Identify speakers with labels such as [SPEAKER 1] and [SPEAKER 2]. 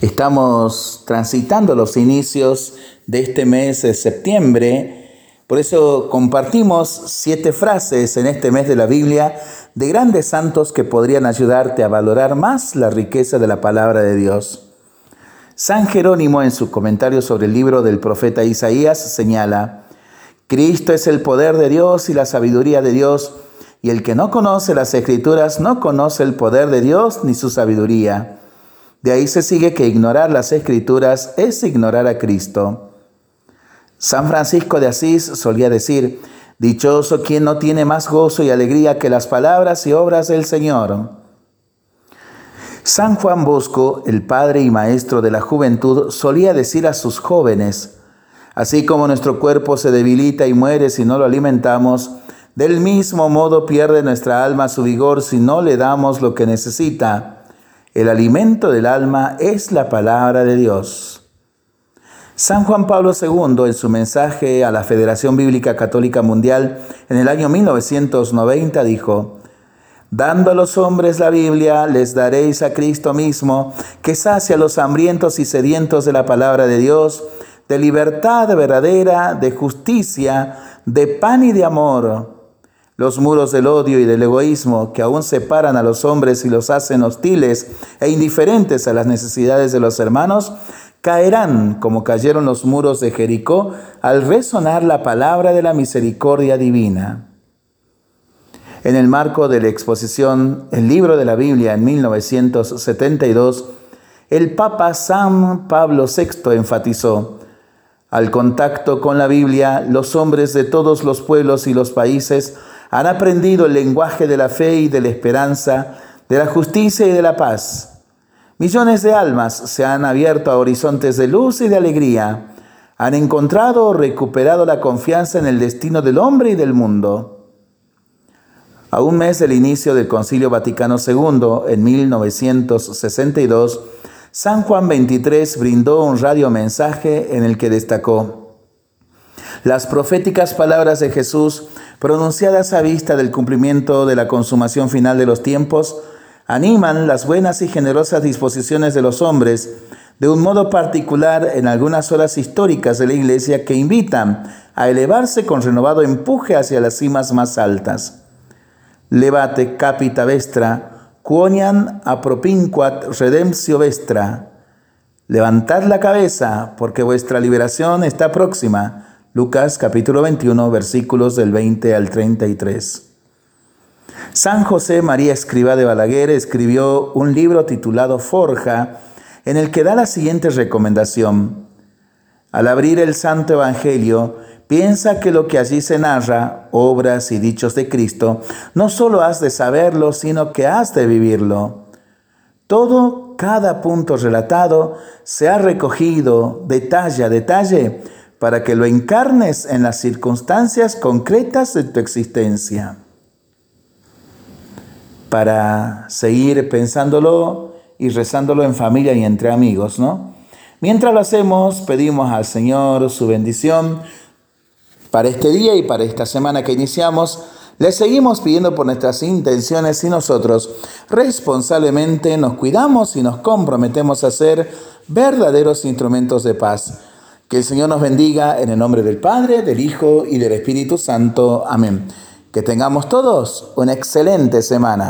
[SPEAKER 1] Estamos transitando los inicios de este mes de septiembre, por eso compartimos siete frases en este mes de la Biblia de grandes santos que podrían ayudarte a valorar más la riqueza de la palabra de Dios. San Jerónimo en su comentario sobre el libro del profeta Isaías señala, Cristo es el poder de Dios y la sabiduría de Dios, y el que no conoce las escrituras no conoce el poder de Dios ni su sabiduría. De ahí se sigue que ignorar las escrituras es ignorar a Cristo. San Francisco de Asís solía decir, Dichoso quien no tiene más gozo y alegría que las palabras y obras del Señor. San Juan Bosco, el padre y maestro de la juventud, solía decir a sus jóvenes, Así como nuestro cuerpo se debilita y muere si no lo alimentamos, del mismo modo pierde nuestra alma su vigor si no le damos lo que necesita. El alimento del alma es la palabra de Dios. San Juan Pablo II, en su mensaje a la Federación Bíblica Católica Mundial en el año 1990, dijo, Dando a los hombres la Biblia, les daréis a Cristo mismo, que sacia a los hambrientos y sedientos de la palabra de Dios, de libertad verdadera, de justicia, de pan y de amor los muros del odio y del egoísmo que aún separan a los hombres y los hacen hostiles e indiferentes a las necesidades de los hermanos, caerán como cayeron los muros de Jericó al resonar la palabra de la misericordia divina. En el marco de la exposición El libro de la Biblia en 1972, el Papa San Pablo VI enfatizó, al contacto con la Biblia, los hombres de todos los pueblos y los países han aprendido el lenguaje de la fe y de la esperanza, de la justicia y de la paz. Millones de almas se han abierto a horizontes de luz y de alegría. Han encontrado o recuperado la confianza en el destino del hombre y del mundo. A un mes del inicio del Concilio Vaticano II, en 1962, San Juan XXIII brindó un radiomensaje en el que destacó, las proféticas palabras de Jesús pronunciadas a vista del cumplimiento de la consumación final de los tiempos, animan las buenas y generosas disposiciones de los hombres, de un modo particular en algunas horas históricas de la Iglesia que invitan a elevarse con renovado empuje hacia las cimas más altas. Levate capita vestra, quonian apropinquat redemptio vestra. Levantad la cabeza, porque vuestra liberación está próxima. Lucas capítulo 21 versículos del 20 al 33. San José María Escriba de Balaguer escribió un libro titulado Forja, en el que da la siguiente recomendación. Al abrir el Santo Evangelio, piensa que lo que allí se narra, obras y dichos de Cristo, no solo has de saberlo, sino que has de vivirlo. Todo, cada punto relatado, se ha recogido detalle a detalle para que lo encarnes en las circunstancias concretas de tu existencia. Para seguir pensándolo y rezándolo en familia y entre amigos, ¿no? Mientras lo hacemos, pedimos al Señor su bendición para este día y para esta semana que iniciamos. Le seguimos pidiendo por nuestras intenciones y nosotros responsablemente nos cuidamos y nos comprometemos a ser verdaderos instrumentos de paz que el Señor nos bendiga en el nombre del Padre, del Hijo y del Espíritu Santo. Amén. Que tengamos todos una excelente semana.